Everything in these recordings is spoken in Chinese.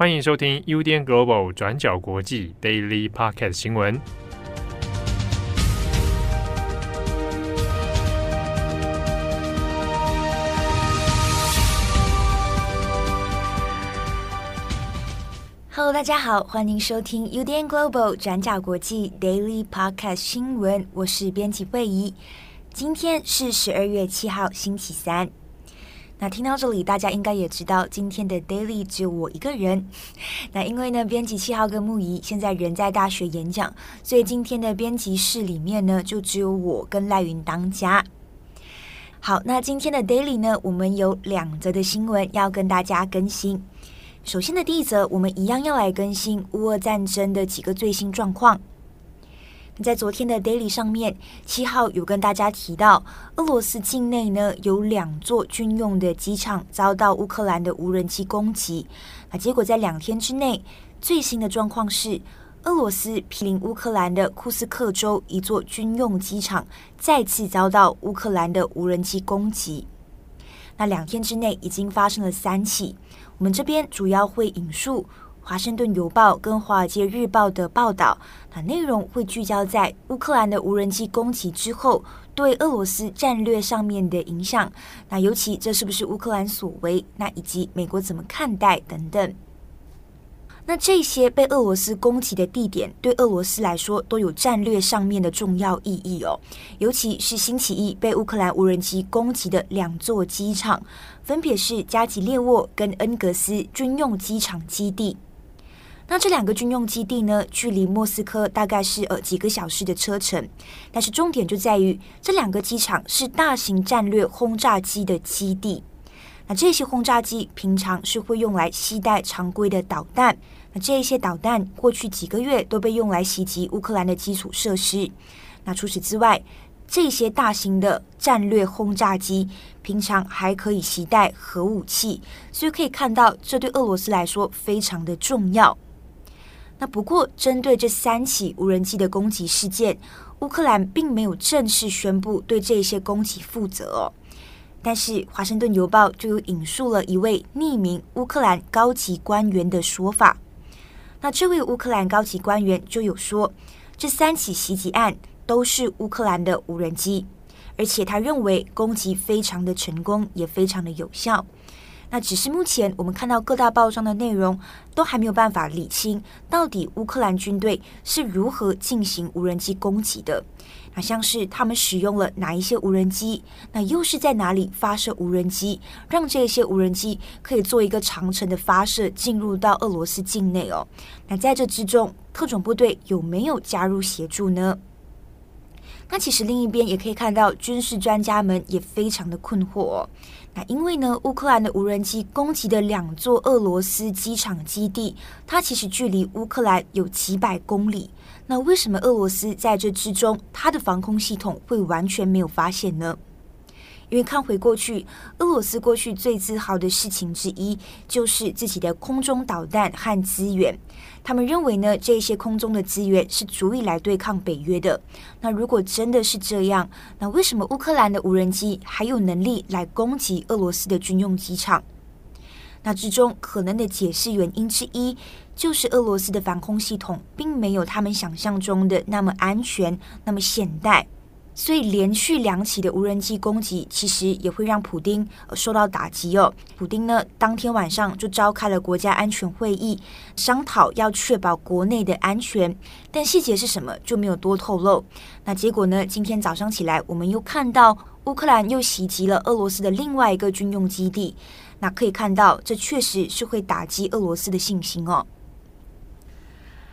欢迎收听 UDN Global 转角国际 Daily Podcast 新闻。Hello，大家好，欢迎收听 UDN Global 转角国际 Daily Podcast 新闻。我是编辑惠仪，今天是十二月七号，星期三。那听到这里，大家应该也知道，今天的 Daily 只有我一个人。那因为呢，编辑七号跟木仪现在人在大学演讲，所以今天的编辑室里面呢，就只有我跟赖云当家。好，那今天的 Daily 呢，我们有两则的新闻要跟大家更新。首先的第一则，我们一样要来更新乌俄战争的几个最新状况。在昨天的 Daily 上面，七号有跟大家提到，俄罗斯境内呢有两座军用的机场遭到乌克兰的无人机攻击。那结果在两天之内，最新的状况是，俄罗斯毗邻乌克兰的库斯克州一座军用机场再次遭到乌克兰的无人机攻击。那两天之内已经发生了三起。我们这边主要会引述。华盛顿邮报跟华尔街日报的报道，那内容会聚焦在乌克兰的无人机攻击之后对俄罗斯战略上面的影响。那尤其这是不是乌克兰所为？那以及美国怎么看待等等。那这些被俄罗斯攻击的地点，对俄罗斯来说都有战略上面的重要意义哦。尤其是星期一被乌克兰无人机攻击的两座机场，分别是加吉列沃跟恩格斯军用机场基地。那这两个军用基地呢，距离莫斯科大概是呃几个小时的车程，但是重点就在于这两个机场是大型战略轰炸机的基地。那这些轰炸机平常是会用来携带常规的导弹，那这一些导弹过去几个月都被用来袭击乌克兰的基础设施。那除此之外，这些大型的战略轰炸机平常还可以携带核武器，所以可以看到这对俄罗斯来说非常的重要。那不过，针对这三起无人机的攻击事件，乌克兰并没有正式宣布对这些攻击负责哦。但是，《华盛顿邮报》就有引述了一位匿名乌克兰高级官员的说法。那这位乌克兰高级官员就有说，这三起袭击案都是乌克兰的无人机，而且他认为攻击非常的成功，也非常的有效。那只是目前我们看到各大报章的内容都还没有办法理清，到底乌克兰军队是如何进行无人机攻击的。那像是他们使用了哪一些无人机，那又是在哪里发射无人机，让这些无人机可以做一个长程的发射进入到俄罗斯境内哦。那在这之中，特种部队有没有加入协助呢？那其实另一边也可以看到，军事专家们也非常的困惑哦。那因为呢，乌克兰的无人机攻击的两座俄罗斯机场基地，它其实距离乌克兰有几百公里。那为什么俄罗斯在这之中，它的防空系统会完全没有发现呢？因为看回过去，俄罗斯过去最自豪的事情之一，就是自己的空中导弹和资源。他们认为呢，这些空中的资源是足以来对抗北约的。那如果真的是这样，那为什么乌克兰的无人机还有能力来攻击俄罗斯的军用机场？那之中可能的解释原因之一，就是俄罗斯的防空系统并没有他们想象中的那么安全，那么现代。所以连续两起的无人机攻击，其实也会让普丁受到打击哦。普丁呢，当天晚上就召开了国家安全会议，商讨要确保国内的安全，但细节是什么就没有多透露。那结果呢，今天早上起来，我们又看到乌克兰又袭击了俄罗斯的另外一个军用基地。那可以看到，这确实是会打击俄罗斯的信心哦。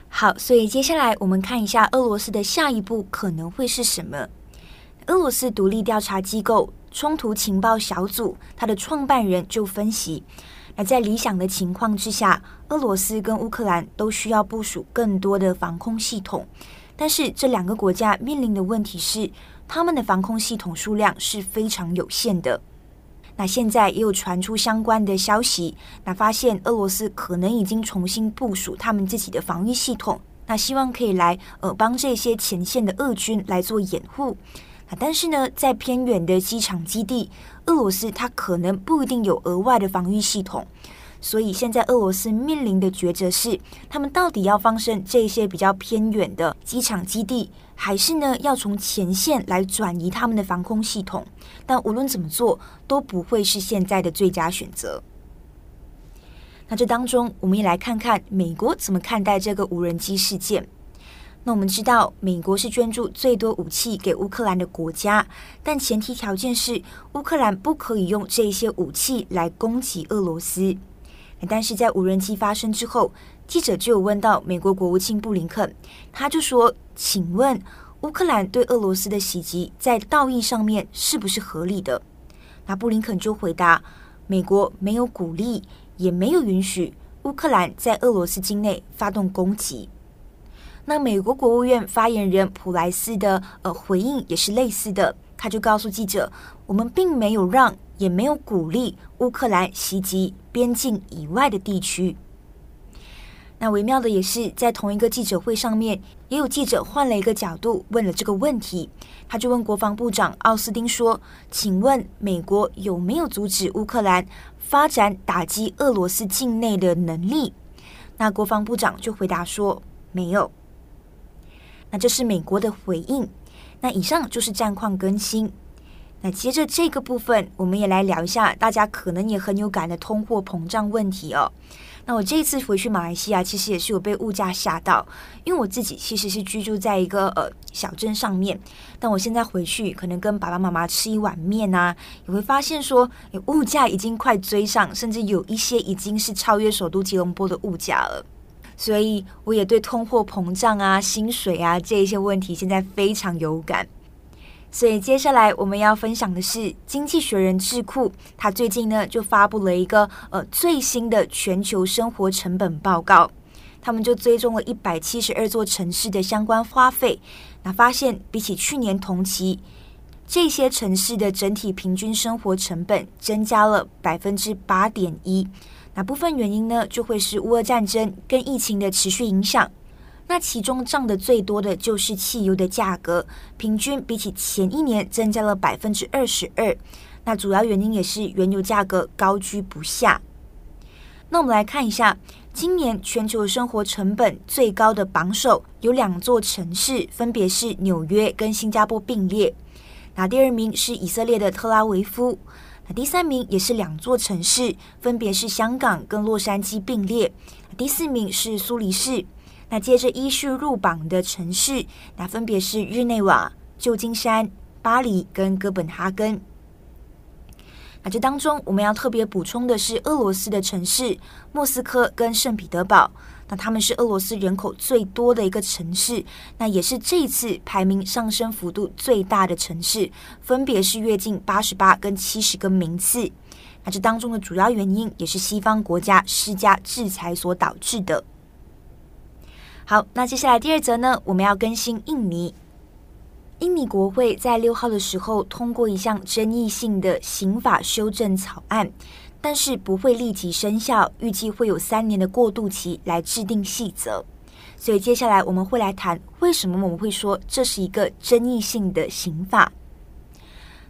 好，所以接下来我们看一下俄罗斯的下一步可能会是什么。俄罗斯独立调查机构冲突情报小组，它的创办人就分析，那在理想的情况之下，俄罗斯跟乌克兰都需要部署更多的防空系统，但是这两个国家面临的问题是，他们的防空系统数量是非常有限的。那现在也有传出相关的消息，那发现俄罗斯可能已经重新部署他们自己的防御系统，那希望可以来呃帮这些前线的俄军来做掩护。但是呢，在偏远的机场基地，俄罗斯它可能不一定有额外的防御系统，所以现在俄罗斯面临的抉择是，他们到底要放生这些比较偏远的机场基地，还是呢要从前线来转移他们的防空系统？但无论怎么做，都不会是现在的最佳选择。那这当中，我们也来看看美国怎么看待这个无人机事件。那我们知道，美国是捐助最多武器给乌克兰的国家，但前提条件是乌克兰不可以用这些武器来攻击俄罗斯。但是在无人机发生之后，记者就有问到美国国务卿布林肯，他就说：“请问乌克兰对俄罗斯的袭击在道义上面是不是合理的？”那布林肯就回答：“美国没有鼓励。”也没有允许乌克兰在俄罗斯境内发动攻击。那美国国务院发言人普莱斯的呃回应也是类似的，他就告诉记者：“我们并没有让，也没有鼓励乌克兰袭击边境以外的地区。”那微妙的也是，在同一个记者会上面，也有记者换了一个角度问了这个问题，他就问国防部长奥斯汀说：“请问美国有没有阻止乌克兰？”发展打击俄罗斯境内的能力，那国防部长就回答说没有。那这是美国的回应。那以上就是战况更新。那接着这个部分，我们也来聊一下大家可能也很有感的通货膨胀问题哦。那我这一次回去马来西亚，其实也是有被物价吓到，因为我自己其实是居住在一个呃小镇上面，但我现在回去可能跟爸爸妈妈吃一碗面啊，也会发现说，物价已经快追上，甚至有一些已经是超越首都吉隆坡的物价了，所以我也对通货膨胀啊、薪水啊这一些问题现在非常有感。所以接下来我们要分享的是《经济学人》智库，他最近呢就发布了一个呃最新的全球生活成本报告，他们就追踪了一百七十二座城市的相关花费，那发现比起去年同期，这些城市的整体平均生活成本增加了百分之八点一，那部分原因呢就会是乌俄战争跟疫情的持续影响。那其中涨得最多的就是汽油的价格，平均比起前一年增加了百分之二十二。那主要原因也是原油价格高居不下。那我们来看一下，今年全球生活成本最高的榜首有两座城市，分别是纽约跟新加坡并列。那第二名是以色列的特拉维夫，第三名也是两座城市，分别是香港跟洛杉矶并列。第四名是苏黎世。那接着依序入榜的城市，那分别是日内瓦、旧金山、巴黎跟哥本哈根。那这当中我们要特别补充的是俄罗斯的城市莫斯科跟圣彼得堡，那他们是俄罗斯人口最多的一个城市，那也是这次排名上升幅度最大的城市，分别是跃进八十八跟七十个名次。那这当中的主要原因也是西方国家施加制裁所导致的。好，那接下来第二则呢，我们要更新印尼。印尼国会在六号的时候通过一项争议性的刑法修正草案，但是不会立即生效，预计会有三年的过渡期来制定细则。所以接下来我们会来谈为什么我们会说这是一个争议性的刑法。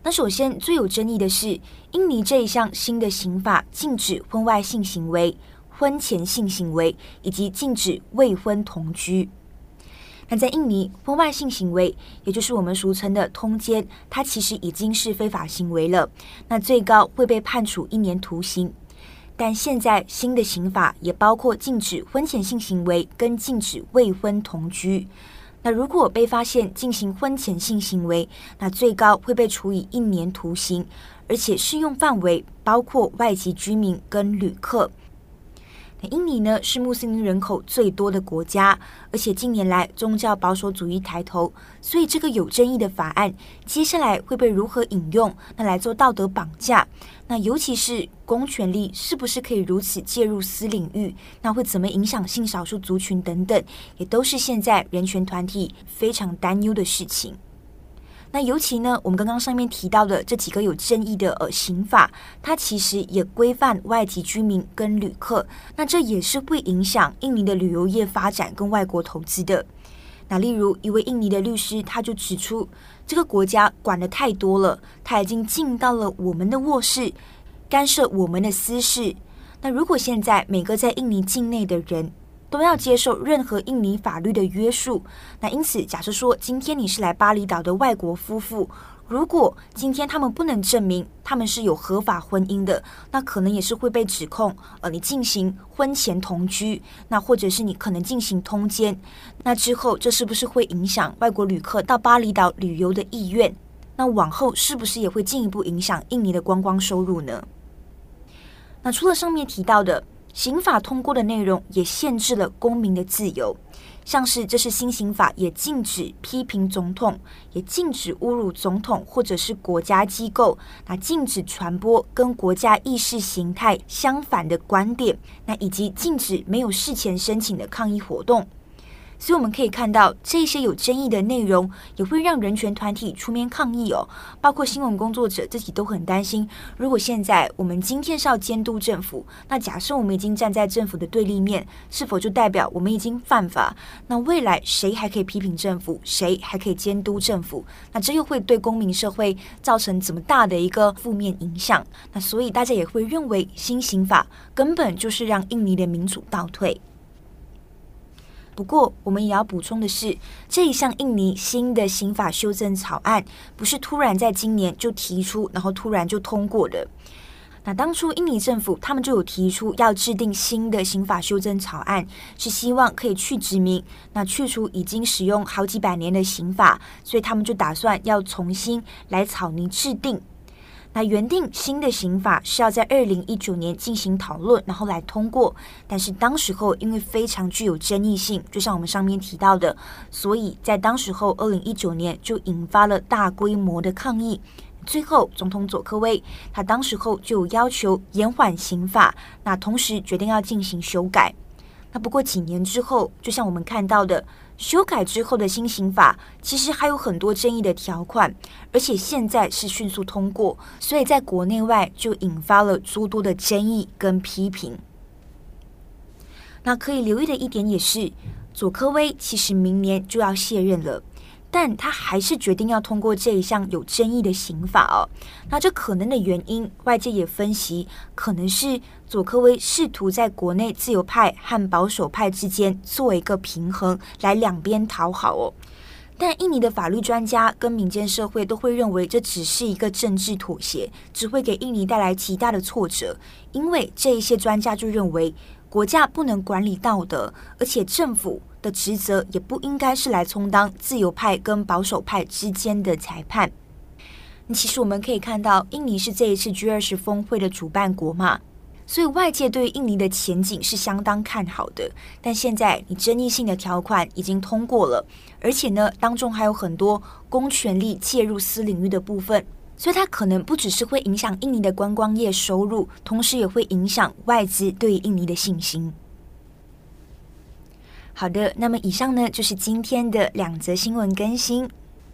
那首先最有争议的是，印尼这一项新的刑法禁止婚外性行为。婚前性行为以及禁止未婚同居。那在印尼，婚外性行为，也就是我们俗称的通奸，它其实已经是非法行为了。那最高会被判处一年徒刑。但现在新的刑法也包括禁止婚前性行为跟禁止未婚同居。那如果被发现进行婚前性行为，那最高会被处以一年徒刑，而且适用范围包括外籍居民跟旅客。印尼呢是穆斯林人口最多的国家，而且近年来宗教保守主义抬头，所以这个有争议的法案接下来会被如何引用，那来做道德绑架？那尤其是公权力是不是可以如此介入私领域？那会怎么影响性少数族群等等，也都是现在人权团体非常担忧的事情。那尤其呢，我们刚刚上面提到的这几个有争议的呃刑法，它其实也规范外籍居民跟旅客，那这也是会影响印尼的旅游业发展跟外国投资的。那例如一位印尼的律师，他就指出，这个国家管得太多了，他已经进到了我们的卧室，干涉我们的私事。那如果现在每个在印尼境内的人都要接受任何印尼法律的约束，那因此假设说今天你是来巴厘岛的外国夫妇。如果今天他们不能证明他们是有合法婚姻的，那可能也是会被指控，呃，你进行婚前同居，那或者是你可能进行通奸，那之后这是不是会影响外国旅客到巴厘岛旅游的意愿？那往后是不是也会进一步影响印尼的观光收入呢？那除了上面提到的，刑法通过的内容也限制了公民的自由。像是这是新刑法，也禁止批评总统，也禁止侮辱总统或者是国家机构，那禁止传播跟国家意识形态相反的观点，那以及禁止没有事前申请的抗议活动。所以我们可以看到，这些有争议的内容也会让人权团体出面抗议哦。包括新闻工作者自己都很担心，如果现在我们今天是要监督政府，那假设我们已经站在政府的对立面，是否就代表我们已经犯法？那未来谁还可以批评政府？谁还可以监督政府？那这又会对公民社会造成怎么大的一个负面影响？那所以大家也会认为新刑法根本就是让印尼的民主倒退。不过，我们也要补充的是，这一项印尼新的刑法修正草案不是突然在今年就提出，然后突然就通过的。那当初印尼政府他们就有提出要制定新的刑法修正草案，是希望可以去殖民，那去除已经使用好几百年的刑法，所以他们就打算要重新来草拟制定。那原定新的刑法是要在二零一九年进行讨论，然后来通过。但是当时候因为非常具有争议性，就像我们上面提到的，所以在当时候二零一九年就引发了大规模的抗议。最后，总统佐科威他当时候就要求延缓刑法，那同时决定要进行修改。那不过几年之后，就像我们看到的。修改之后的新刑法其实还有很多争议的条款，而且现在是迅速通过，所以在国内外就引发了诸多的争议跟批评。那可以留意的一点也是，佐科威其实明年就要卸任了。但他还是决定要通过这一项有争议的刑法哦。那这可能的原因，外界也分析，可能是佐科威试图在国内自由派和保守派之间做一个平衡，来两边讨好哦。但印尼的法律专家跟民间社会都会认为，这只是一个政治妥协，只会给印尼带来极大的挫折。因为这一些专家就认为，国家不能管理道德，而且政府。的职责也不应该是来充当自由派跟保守派之间的裁判。其实我们可以看到，印尼是这一次 G20 峰会的主办国嘛，所以外界对印尼的前景是相当看好的。但现在你争议性的条款已经通过了，而且呢，当中还有很多公权力介入私领域的部分，所以它可能不只是会影响印尼的观光业收入，同时也会影响外资对印尼的信心。好的，那么以上呢就是今天的两则新闻更新。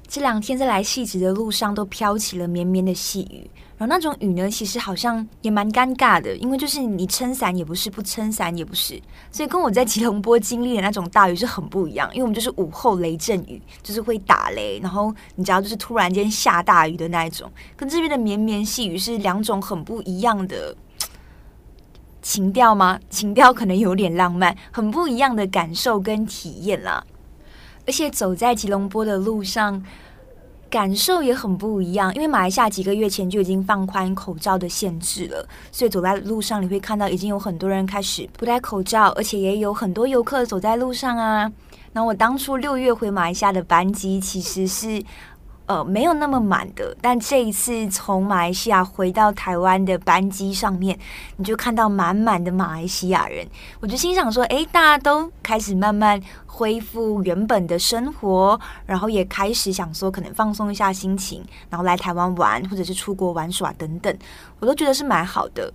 这两天在来汐止的路上都飘起了绵绵的细雨，然后那种雨呢，其实好像也蛮尴尬的，因为就是你撑伞也不是，不撑伞也不是，所以跟我在吉隆坡经历的那种大雨是很不一样。因为我们就是午后雷阵雨，就是会打雷，然后你知道就是突然间下大雨的那一种，跟这边的绵绵细雨是两种很不一样的。情调吗？情调可能有点浪漫，很不一样的感受跟体验啦。而且走在吉隆坡的路上，感受也很不一样。因为马来西亚几个月前就已经放宽口罩的限制了，所以走在路上你会看到已经有很多人开始不戴口罩，而且也有很多游客走在路上啊。那我当初六月回马来西亚的班机其实是。呃，没有那么满的，但这一次从马来西亚回到台湾的班机上面，你就看到满满的马来西亚人。我就心想说，诶，大家都开始慢慢恢复原本的生活，然后也开始想说，可能放松一下心情，然后来台湾玩，或者是出国玩耍等等，我都觉得是蛮好的。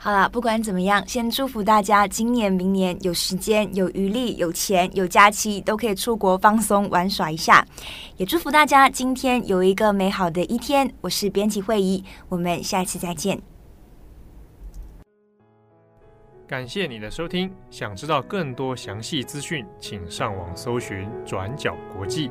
好了，不管怎么样，先祝福大家今年、明年有时间、有余力、有钱、有假期，都可以出国放松玩耍一下。也祝福大家今天有一个美好的一天。我是编辑慧仪，我们下次再见。感谢你的收听，想知道更多详细资讯，请上网搜寻转角国际。